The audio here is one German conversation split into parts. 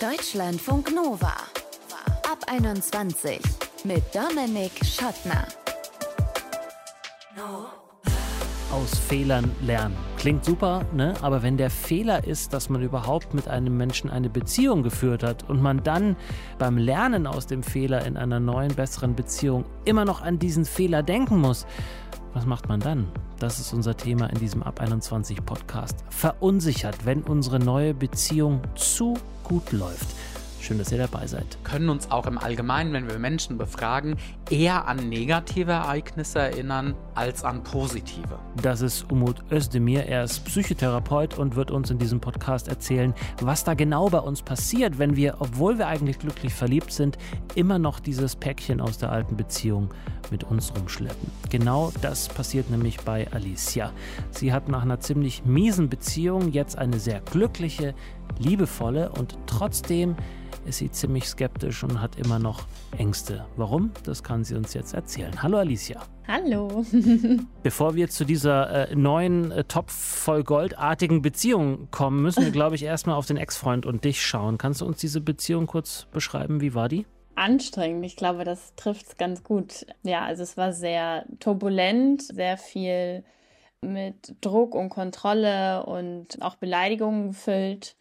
Deutschlandfunk Nova. Ab 21 mit Dominik Schottner. aus Fehlern lernen. Klingt super, ne? Aber wenn der Fehler ist, dass man überhaupt mit einem Menschen eine Beziehung geführt hat und man dann beim Lernen aus dem Fehler in einer neuen, besseren Beziehung immer noch an diesen Fehler denken muss, was macht man dann? Das ist unser Thema in diesem Ab 21 Podcast. Verunsichert, wenn unsere neue Beziehung zu gut läuft. Schön, dass ihr dabei seid. können uns auch im Allgemeinen, wenn wir Menschen befragen, eher an negative Ereignisse erinnern als an positive. Das ist Umut Özdemir. Er ist Psychotherapeut und wird uns in diesem Podcast erzählen, was da genau bei uns passiert, wenn wir, obwohl wir eigentlich glücklich verliebt sind, immer noch dieses Päckchen aus der alten Beziehung mit uns rumschleppen. Genau das passiert nämlich bei Alicia. Sie hat nach einer ziemlich miesen Beziehung jetzt eine sehr glückliche, liebevolle und trotzdem ist sie ziemlich skeptisch und hat immer noch Ängste. Warum? Das kann sie uns jetzt erzählen. Hallo Alicia. Hallo. Bevor wir zu dieser äh, neuen äh, Topf voll goldartigen Beziehung kommen, müssen wir, glaube ich, erstmal auf den Ex-Freund und dich schauen. Kannst du uns diese Beziehung kurz beschreiben? Wie war die? Anstrengend, ich glaube, das trifft es ganz gut. Ja, also es war sehr turbulent, sehr viel mit Druck und Kontrolle und auch Beleidigungen gefüllt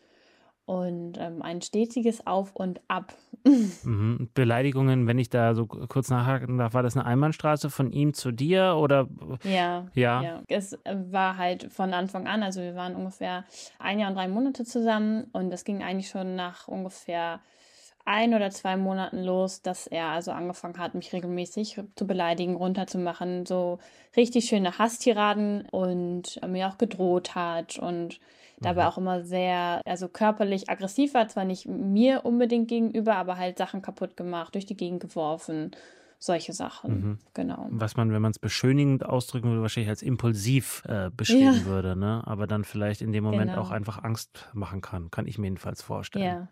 und ähm, ein stetiges Auf und Ab. Mhm. Beleidigungen, wenn ich da so kurz nachhaken darf, war das eine Einbahnstraße von ihm zu dir oder? Ja, Ja. ja. Es war halt von Anfang an, also wir waren ungefähr ein Jahr und drei Monate zusammen und das ging eigentlich schon nach ungefähr ein oder zwei Monaten los, dass er also angefangen hat, mich regelmäßig zu beleidigen, runterzumachen, so richtig schöne Hasstiraden und mir auch gedroht hat und dabei auch immer sehr, also körperlich aggressiv war, zwar nicht mir unbedingt gegenüber, aber halt Sachen kaputt gemacht, durch die Gegend geworfen, solche Sachen. Genau. Was man, wenn man es beschönigend ausdrücken würde, wahrscheinlich als impulsiv äh, beschreiben Ja. würde, ne? Aber dann vielleicht in dem Moment Genau. auch einfach Angst machen kann. Kann ich mir jedenfalls vorstellen. Ja.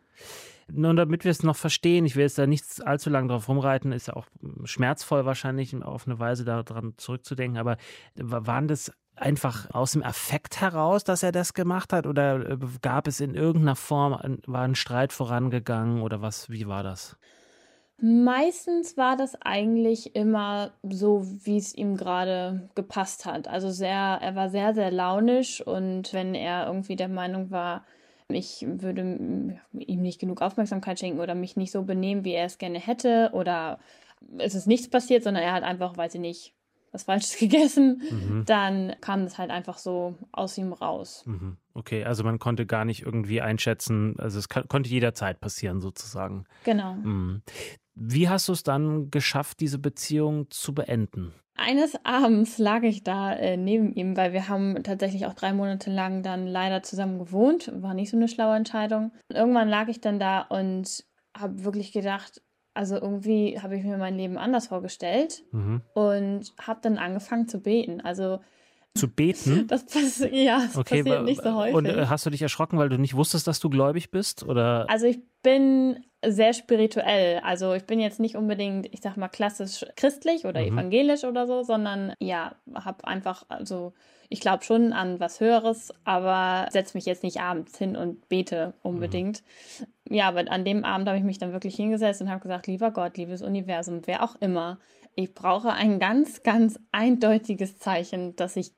Nur damit wir es noch verstehen, ich will jetzt da nicht allzu lange drauf rumreiten, ist ja auch mm, schmerzvoll wahrscheinlich auf eine Weise daran zurückzudenken, aber wa- waren das einfach aus dem Affekt heraus, dass er das gemacht hat oder äh, gab es in irgendeiner Form, war ein Streit vorangegangen oder was, wie war das? Meistens war das eigentlich immer so, wie es ihm gerade gepasst hat. Also sehr, er war sehr, sehr launisch und wenn er irgendwie der Meinung war, ich würde ihm nicht genug Aufmerksamkeit schenken oder mich nicht so benehmen, wie er es gerne hätte oder es ist nichts passiert, sondern er hat einfach, weiß ich nicht, was Falsches gegessen, dann kam das halt einfach so aus ihm raus. Mhm. Okay, also man konnte gar nicht irgendwie einschätzen, also es kann, konnte jederzeit passieren sozusagen. Genau. Mhm. Wie hast du es dann geschafft, diese Beziehung zu beenden? Eines Abends lag ich da äh, neben ihm, weil wir haben tatsächlich auch drei Monate lang dann leider zusammen gewohnt. War nicht so eine schlaue Entscheidung. Irgendwann lag ich dann da und habe wirklich gedacht, also irgendwie habe ich mir mein Leben anders vorgestellt Mhm. und habe dann angefangen zu beten. Also Zu beten? das, pass ja, das passiert wa- nicht so häufig. Und äh, hast du dich erschrocken, weil du nicht wusstest, dass du gläubig bist? Oder? Also ich bin sehr spirituell. Also ich bin jetzt nicht unbedingt, ich sag mal, klassisch christlich oder Mhm. evangelisch oder so, sondern ja, habe einfach, also ich glaube schon an was Höheres, aber setze mich jetzt nicht abends hin und bete unbedingt. Ja, aber an dem Abend habe ich mich dann wirklich hingesetzt und habe gesagt, lieber Gott, liebes Universum, wer auch immer, ich brauche ein ganz, ganz eindeutiges Zeichen, dass ich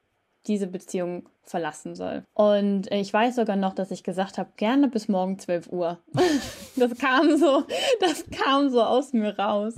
diese Beziehung verlassen soll. Und ich weiß sogar noch, dass ich gesagt habe, gerne bis morgen 12 Uhr. Das kam so, das kam so aus mir raus.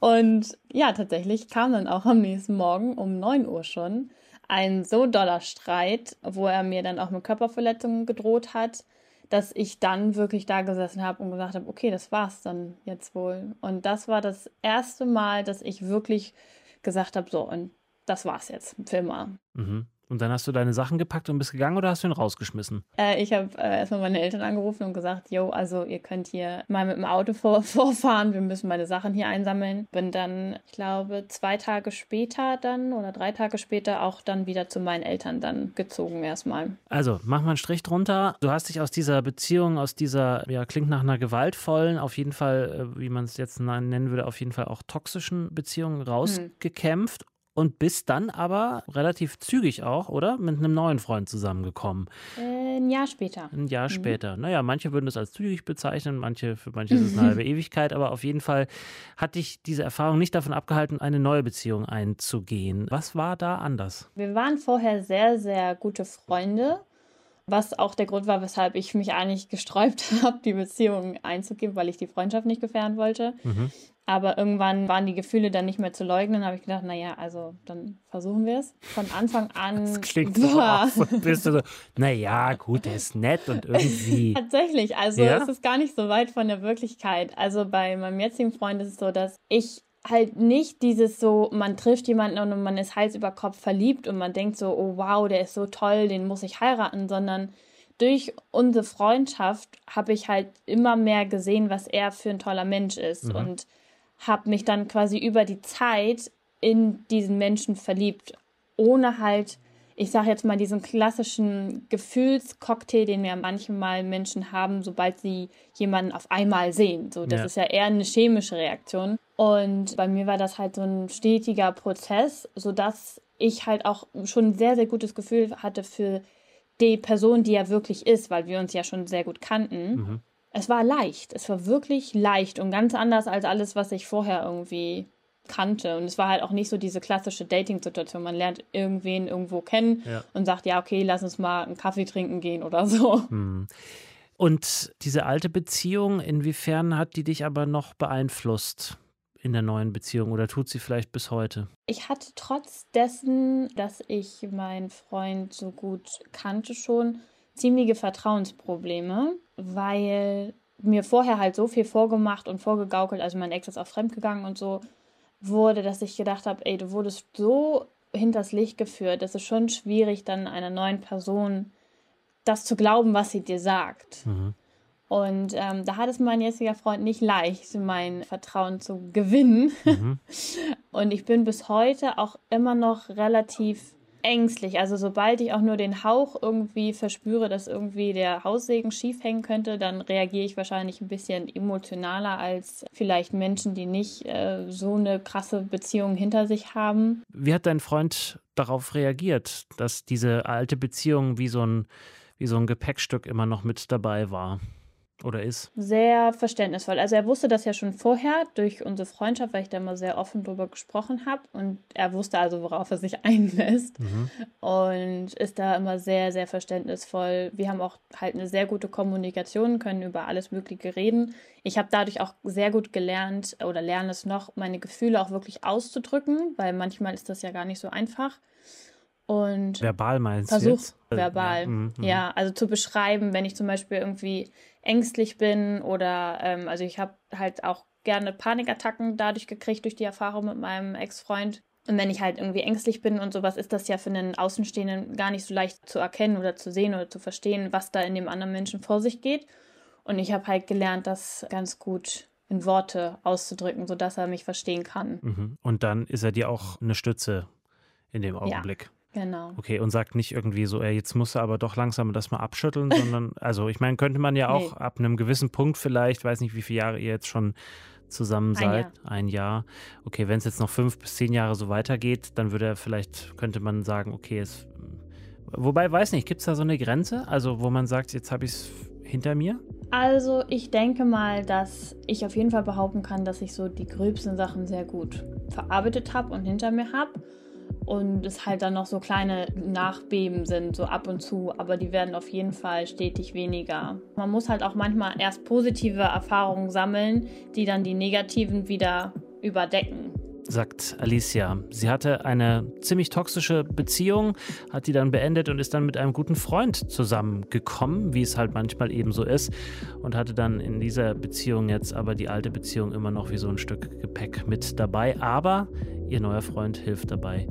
Und ja, tatsächlich kam dann auch am nächsten Morgen um 9 Uhr schon ein so doller Streit, wo er mir dann auch mit Körperverletzungen gedroht hat, dass ich dann wirklich da gesessen habe und gesagt habe, okay, das war's dann jetzt wohl. Und das war das erste Mal, dass ich wirklich gesagt habe, so, und das war's jetzt für immer. Mhm. Und dann hast du deine Sachen gepackt und bist gegangen oder hast du ihn rausgeschmissen? Äh, ich habe äh, erstmal meine Eltern angerufen und gesagt, yo, also ihr könnt hier mal mit dem Auto vor, vorfahren, wir müssen meine Sachen hier einsammeln. Bin dann, ich glaube, zwei Tage später dann oder drei Tage später auch dann wieder zu meinen Eltern dann gezogen erstmal. Also, mach mal einen Strich drunter. Du hast dich aus dieser Beziehung, aus dieser, ja, klingt nach einer gewaltvollen, auf jeden Fall, äh, wie man es jetzt nennen würde, auf jeden Fall auch toxischen Beziehung rausgekämpft. Und bist dann aber relativ zügig auch, oder? Mit einem neuen Freund zusammengekommen. Äh, ein Jahr später. Ein Jahr mhm. später. Naja, manche würden das als zügig bezeichnen, manche, für manche ist es eine halbe Ewigkeit, aber auf jeden Fall hat dich diese Erfahrung nicht davon abgehalten, eine neue Beziehung einzugehen. Was war da anders? Wir waren vorher sehr, sehr gute Freunde was auch der Grund war, weshalb ich mich eigentlich gesträubt habe, die Beziehung einzugehen, weil ich die Freundschaft nicht gefährden wollte. Mhm. Aber irgendwann waren die Gefühle dann nicht mehr zu leugnen. habe ich gedacht, naja, also dann versuchen wir es. Von Anfang an. Das klingt so bist du so, naja, gut, der ist nett und irgendwie. Tatsächlich, also ja? es ist gar nicht so weit von der Wirklichkeit. Also bei meinem jetzigen Freund ist es so, dass ich halt nicht dieses so, man trifft jemanden und man ist Hals über Kopf verliebt und man denkt so, oh wow, der ist so toll, den muss ich heiraten, sondern durch unsere Freundschaft habe ich halt immer mehr gesehen, was er für ein toller Mensch ist mhm. und habe mich dann quasi über die Zeit in diesen Menschen verliebt, ohne halt, ich sage jetzt mal, diesen klassischen Gefühlscocktail, den ja manchmal Menschen haben, sobald sie jemanden auf einmal sehen. So, das ja. ist ja eher eine chemische Reaktion. Und bei mir war das halt so ein stetiger Prozess, sodass ich halt auch schon ein sehr, sehr gutes Gefühl hatte für die Person, die er wirklich ist, weil wir uns ja schon sehr gut kannten. Mhm. Es war leicht, es war wirklich leicht und ganz anders als alles, was ich vorher irgendwie kannte. Und es war halt auch nicht so diese klassische Dating-Situation. Man lernt irgendwen irgendwo kennen ja. und sagt, ja, okay, lass uns mal einen Kaffee trinken gehen oder so. Mhm. Und diese alte Beziehung, inwiefern hat die dich aber noch beeinflusst? In der neuen Beziehung oder tut sie vielleicht bis heute? Ich hatte trotz dessen, dass ich meinen Freund so gut kannte schon, ziemliche Vertrauensprobleme, weil mir vorher halt so viel vorgemacht und vorgegaukelt, also mein Ex ist auch fremdgegangen und so wurde, dass ich gedacht habe, ey, du wurdest so hinters Licht geführt, das ist schon schwierig, dann einer neuen Person das zu glauben, was sie dir sagt. Mhm. Und ähm, da hat es mein jetziger Freund nicht leicht, mein Vertrauen zu gewinnen. Mhm. Und ich bin bis heute auch immer noch relativ ängstlich. Also sobald ich auch nur den Hauch irgendwie verspüre, dass irgendwie der Haussegen schief hängen könnte, dann reagiere ich wahrscheinlich ein bisschen emotionaler als vielleicht Menschen, die nicht äh, so eine krasse Beziehung hinter sich haben. Wie hat dein Freund darauf reagiert, dass diese alte Beziehung wie so ein, wie so ein Gepäckstück immer noch mit dabei war? Oder ist? Sehr verständnisvoll. Also er wusste das ja schon vorher durch unsere Freundschaft, weil ich da immer sehr offen drüber gesprochen habe. Und er wusste also, worauf er sich einlässt. Mhm. Und ist da immer sehr, sehr verständnisvoll. Wir haben auch halt eine sehr gute Kommunikation, können über alles Mögliche reden. Ich habe dadurch auch sehr gut gelernt oder lerne es noch, meine Gefühle auch wirklich auszudrücken, weil manchmal ist das ja gar nicht so einfach. Und verbal meinst du? Versuch verbal. Ja. Mhm, mhm. ja, also zu beschreiben, wenn ich zum Beispiel irgendwie ängstlich bin oder ähm, also ich habe halt auch gerne Panikattacken dadurch gekriegt durch die Erfahrung mit meinem Ex-Freund. Und wenn ich halt irgendwie ängstlich bin und sowas, ist das ja für einen Außenstehenden gar nicht so leicht zu erkennen oder zu sehen oder zu verstehen, was da in dem anderen Menschen vor sich geht. Und ich habe halt gelernt, das ganz gut in Worte auszudrücken, sodass er mich verstehen kann. Mhm. Und dann ist er dir auch eine Stütze in dem Augenblick. Ja. Genau. Okay, und sagt nicht irgendwie so, ey, jetzt musst du aber doch langsam das mal abschütteln, sondern, also ich meine, könnte man ja auch nee. ab einem gewissen Punkt vielleicht, weiß nicht, wie viele Jahre ihr jetzt schon zusammen seid, ein Jahr. Ein Jahr. Okay, wenn es jetzt noch fünf bis zehn Jahre so weitergeht, dann würde er vielleicht, könnte man sagen, okay, es. Wobei, weiß nicht, gibt es da so eine Grenze? Also, wo man sagt, jetzt habe ich es hinter mir? Also, ich denke mal, dass ich auf jeden Fall behaupten kann, dass ich so die gröbsten Sachen sehr gut verarbeitet habe und hinter mir habe und es halt dann noch so kleine Nachbeben sind, so ab und zu, aber die werden auf jeden Fall stetig weniger. Man muss halt auch manchmal erst positive Erfahrungen sammeln, die dann die negativen wieder überdecken sagt Alicia. Sie hatte eine ziemlich toxische Beziehung, hat die dann beendet und ist dann mit einem guten Freund zusammengekommen, wie es halt manchmal eben so ist, und hatte dann in dieser Beziehung jetzt aber die alte Beziehung immer noch wie so ein Stück Gepäck mit dabei. Aber ihr neuer Freund hilft dabei,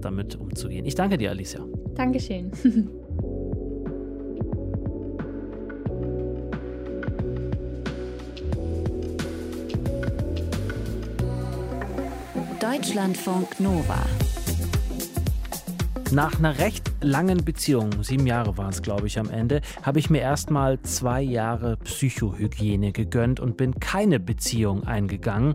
damit umzugehen. Ich danke dir, Alicia. Dankeschön. Deutschlandfunk Nova. Nach einer recht langen Beziehung, sieben Jahre waren es, glaube ich, am Ende, habe ich mir erstmal zwei Jahre Psychohygiene gegönnt und bin keine Beziehung eingegangen,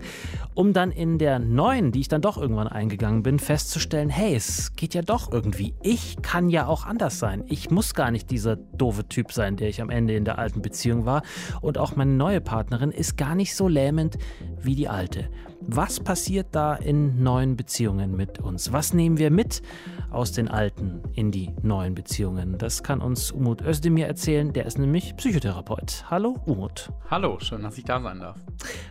um dann in der neuen, die ich dann doch irgendwann eingegangen bin, festzustellen, hey, es geht ja doch irgendwie. Ich kann ja auch anders sein. Ich muss gar nicht dieser doofe Typ sein, der ich am Ende in der alten Beziehung war. Und auch meine neue Partnerin ist gar nicht so lähmend wie die alte. Was passiert da in neuen Beziehungen mit uns? Was nehmen wir mit aus den alten in die neuen Beziehungen? Das kann uns Umut Özdemir erzählen. Der ist nämlich Psychotherapeut. Hallo, Umut. Hallo, schön, dass ich da sein darf.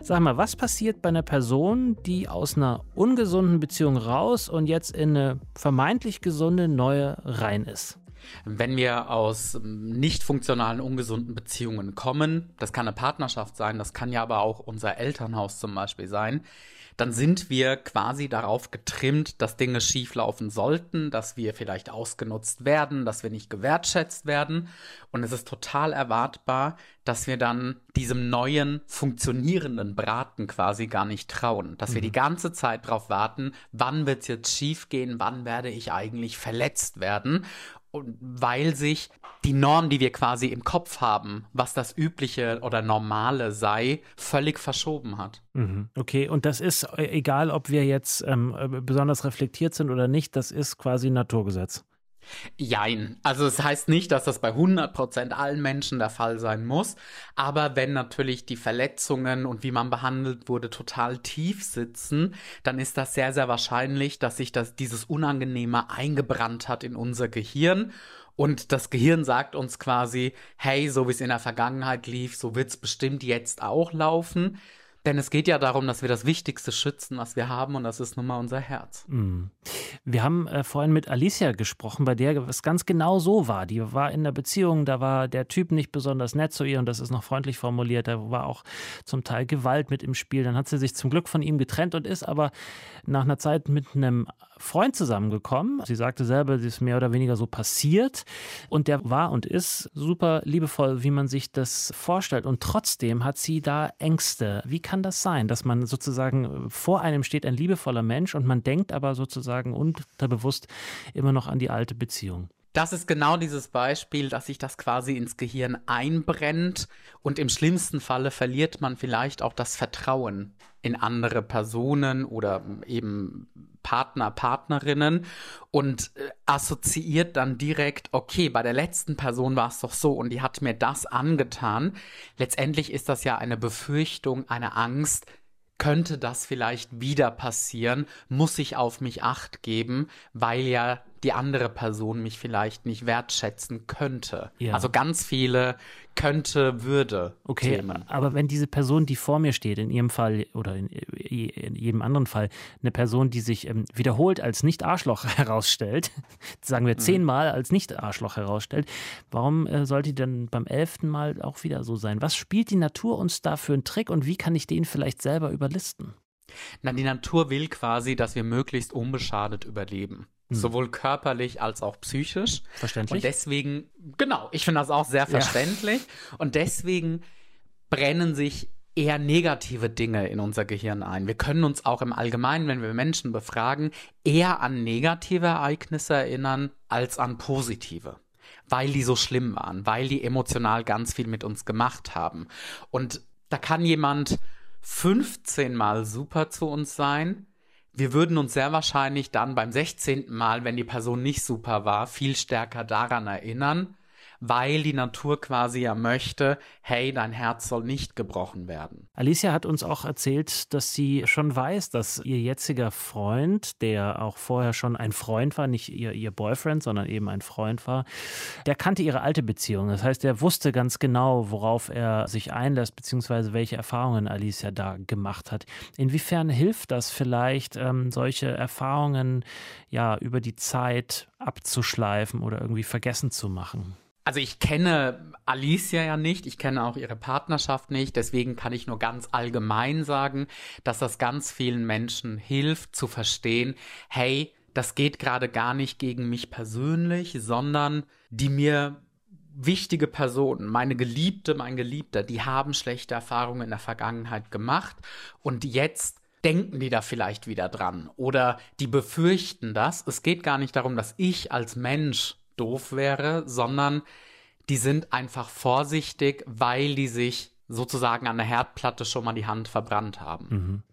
Sag mal, was passiert bei einer Person, die aus einer ungesunden Beziehung raus und jetzt in eine vermeintlich gesunde neue rein ist? Wenn wir aus ähm, nicht funktionalen, ungesunden Beziehungen kommen, das kann eine Partnerschaft sein, das kann ja aber auch unser Elternhaus zum Beispiel sein, dann sind wir quasi darauf getrimmt, dass Dinge schieflaufen sollten, dass wir vielleicht ausgenutzt werden, dass wir nicht gewertschätzt werden. Und es ist total erwartbar, dass wir dann diesem neuen, funktionierenden Braten quasi gar nicht trauen. Dass mhm. wir die ganze Zeit darauf warten, wann wird es jetzt schiefgehen, wann werde ich eigentlich verletzt werden. Und weil sich die Norm, die wir quasi im Kopf haben, was das Übliche oder Normale sei, völlig verschoben hat. Mhm. Okay, und das ist äh, egal, ob wir jetzt ähm, äh, besonders reflektiert sind oder nicht, das ist quasi Naturgesetz. Jein. Also es das heißt nicht, dass das bei 100% allen Menschen der Fall sein muss, aber wenn natürlich die Verletzungen und wie man behandelt wurde total tief sitzen, dann ist das sehr, sehr wahrscheinlich, dass sich das, dieses Unangenehme eingebrannt hat in unser Gehirn und das Gehirn sagt uns quasi, hey, so wie es in der Vergangenheit lief, so wird es bestimmt jetzt auch laufen. Denn es geht ja darum, dass wir das Wichtigste schützen, was wir haben, und das ist nun mal unser Herz. Mm. Wir haben äh, vorhin mit Alicia gesprochen, bei der es ganz genau so war. Die war in der Beziehung, da war der Typ nicht besonders nett zu ihr, und das ist noch freundlich formuliert. Da war auch zum Teil Gewalt mit im Spiel. Dann hat sie sich zum Glück von ihm getrennt und ist aber nach einer Zeit mit einem Freund zusammengekommen. Sie sagte selber, sie ist mehr oder weniger so passiert. Und der war und ist super liebevoll, wie man sich das vorstellt. Und trotzdem hat sie da Ängste. Wie kann das sein, dass man sozusagen vor einem steht ein liebevoller Mensch und man denkt aber sozusagen unterbewusst immer noch an die alte Beziehung? Das ist genau dieses Beispiel, dass sich das quasi ins Gehirn einbrennt und im schlimmsten Falle verliert man vielleicht auch das Vertrauen in andere Personen oder eben Partner, Partnerinnen und äh, assoziiert dann direkt, okay, bei der letzten Person war es doch so und die hat mir das angetan. Letztendlich ist das ja eine Befürchtung, eine Angst, könnte das vielleicht wieder passieren, muss ich auf mich acht geben, weil ja die andere Person mich vielleicht nicht wertschätzen könnte. Ja. Also ganz viele könnte, würde. Okay, Themen. aber wenn diese Person, die vor mir steht, in ihrem Fall oder in, in jedem anderen Fall, eine Person, die sich ähm, wiederholt als Nicht-Arschloch herausstellt, sagen wir mhm. zehnmal als Nicht-Arschloch herausstellt, warum äh, sollte die dann beim elften Mal auch wieder so sein? Was spielt die Natur uns da für einen Trick und wie kann ich den vielleicht selber überlisten? Na, die Natur will quasi, dass wir möglichst unbeschadet überleben. Hm. Sowohl körperlich als auch psychisch. Verständlich. Und deswegen, genau, ich finde das auch sehr verständlich. Ja. Und deswegen brennen sich eher negative Dinge in unser Gehirn ein. Wir können uns auch im Allgemeinen, wenn wir Menschen befragen, eher an negative Ereignisse erinnern als an positive. Weil die so schlimm waren, weil die emotional ganz viel mit uns gemacht haben. Und da kann jemand 15 Mal super zu uns sein, wir würden uns sehr wahrscheinlich dann beim 16. Mal, wenn die Person nicht super war, viel stärker daran erinnern, weil die Natur quasi ja möchte, hey, dein Herz soll nicht gebrochen werden. Alicia hat uns auch erzählt, dass sie schon weiß, dass ihr jetziger Freund, der auch vorher schon ein Freund war, nicht ihr, ihr Boyfriend, sondern eben ein Freund war, der kannte ihre alte Beziehung. Das heißt, er wusste ganz genau, worauf er sich einlässt, beziehungsweise welche Erfahrungen Alicia da gemacht hat. Inwiefern hilft das vielleicht, ähm, solche Erfahrungen ja über die Zeit abzuschleifen oder irgendwie vergessen zu machen? Also ich kenne Alicia ja nicht, ich kenne auch ihre Partnerschaft nicht, deswegen kann ich nur ganz allgemein sagen, dass das ganz vielen Menschen hilft zu verstehen, hey, das geht gerade gar nicht gegen mich persönlich, sondern die mir wichtige Personen, meine Geliebte, mein Geliebter, die haben schlechte Erfahrungen in der Vergangenheit gemacht und jetzt denken die da vielleicht wieder dran oder die befürchten das. Es geht gar nicht darum, dass ich als Mensch doof wäre, sondern die sind einfach vorsichtig, weil die sich sozusagen an der Herdplatte schon mal die Hand verbrannt haben. Mhm.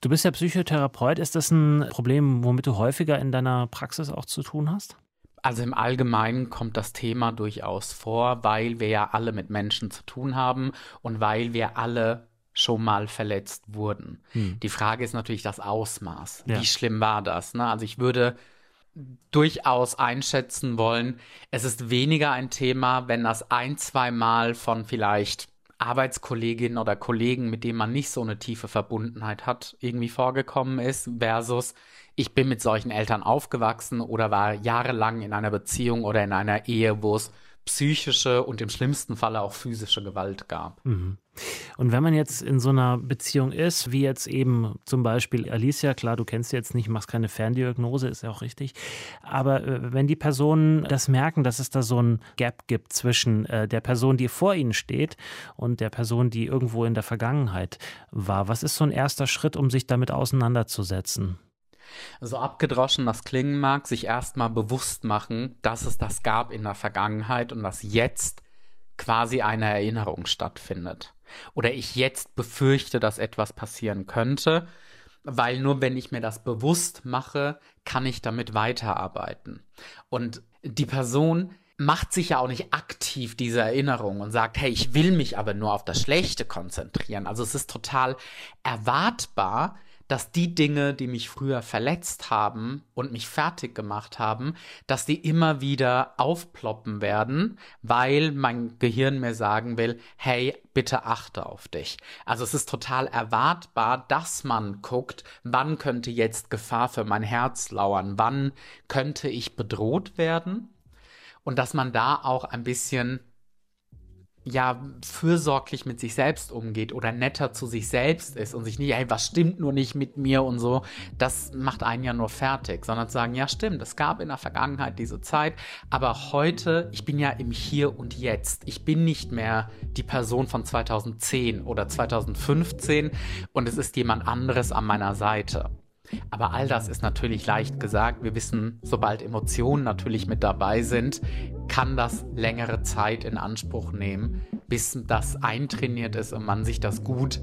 Du bist ja Psychotherapeut. Ist das ein Problem, womit du häufiger in deiner Praxis auch zu tun hast? Also im Allgemeinen kommt das Thema durchaus vor, weil wir ja alle mit Menschen zu tun haben und weil wir alle schon mal verletzt wurden. Hm. Die Frage ist natürlich das Ausmaß. Ja. Wie schlimm war das? Ne? Also ich würde durchaus einschätzen wollen, es ist weniger ein Thema, wenn das ein, zwei Mal von vielleicht Arbeitskolleginnen oder Kollegen, mit denen man nicht so eine tiefe Verbundenheit hat, irgendwie vorgekommen ist, versus ich bin mit solchen Eltern aufgewachsen oder war jahrelang in einer Beziehung oder in einer Ehe, wo es psychische und im schlimmsten Falle auch physische Gewalt gab. Mhm. Und wenn man jetzt in so einer Beziehung ist, wie jetzt eben zum Beispiel Alicia, klar, du kennst sie jetzt nicht, machst keine Ferndiagnose, ist ja auch richtig, aber äh, wenn die Personen das merken, dass es da so ein Gap gibt zwischen äh, der Person, die vor ihnen steht und der Person, die irgendwo in der Vergangenheit war, was ist so ein erster Schritt, um sich damit auseinanderzusetzen? So abgedroschen das klingen mag, sich erstmal bewusst machen, dass es das gab in der Vergangenheit und dass jetzt quasi eine Erinnerung stattfindet. Oder ich jetzt befürchte, dass etwas passieren könnte, weil nur wenn ich mir das bewusst mache, kann ich damit weiterarbeiten. Und die Person macht sich ja auch nicht aktiv diese Erinnerung und sagt, hey, ich will mich aber nur auf das Schlechte konzentrieren. Also es ist total erwartbar, dass die Dinge, die mich früher verletzt haben und mich fertig gemacht haben, dass die immer wieder aufploppen werden, weil mein Gehirn mir sagen will, hey, bitte achte auf dich. Also es ist total erwartbar, dass man guckt, wann könnte jetzt Gefahr für mein Herz lauern, wann könnte ich bedroht werden und dass man da auch ein bisschen ja, fürsorglich mit sich selbst umgeht oder netter zu sich selbst ist und sich nicht, hey, was stimmt nur nicht mit mir und so, das macht einen ja nur fertig, sondern zu sagen, ja, stimmt, es gab in der Vergangenheit diese Zeit, aber heute, ich bin ja im Hier und Jetzt. Ich bin nicht mehr die Person von 2010 oder 2015 und es ist jemand anderes an meiner Seite. Aber all das ist natürlich leicht gesagt. Wir wissen, sobald Emotionen natürlich mit dabei sind, kann das längere Zeit in Anspruch nehmen, bis das eintrainiert ist und man sich das gut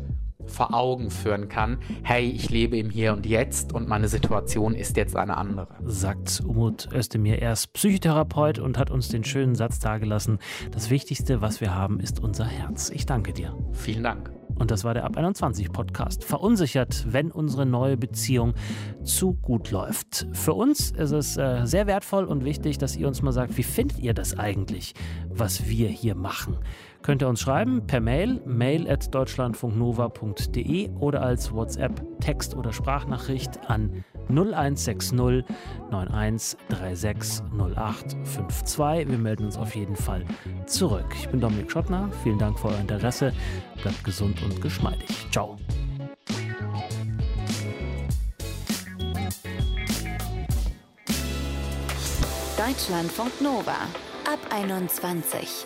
vor Augen führen kann, hey, ich lebe im Hier und Jetzt und meine Situation ist jetzt eine andere. Sagt Umut Özdemir. Er ist Psychotherapeut und hat uns den schönen Satz dargelassen, das Wichtigste, was wir haben, ist unser Herz. Ich danke dir. Vielen Dank. Und das war der Ab 21 Podcast. Verunsichert, wenn unsere neue Beziehung zu gut läuft. Für uns ist es äh, sehr wertvoll und wichtig, dass ihr uns mal sagt, wie findet ihr das eigentlich, was wir hier machen? Könnt ihr uns schreiben per Mail, mail at deutschlandfunknova.de oder als WhatsApp, Text- oder Sprachnachricht an 0160 9136 0852. Wir melden uns auf jeden Fall zurück. Ich bin Dominik Schottner. Vielen Dank für euer Interesse. Bleibt gesund und geschmeidig. Ciao. Deutschlandfunk Nova ab 21.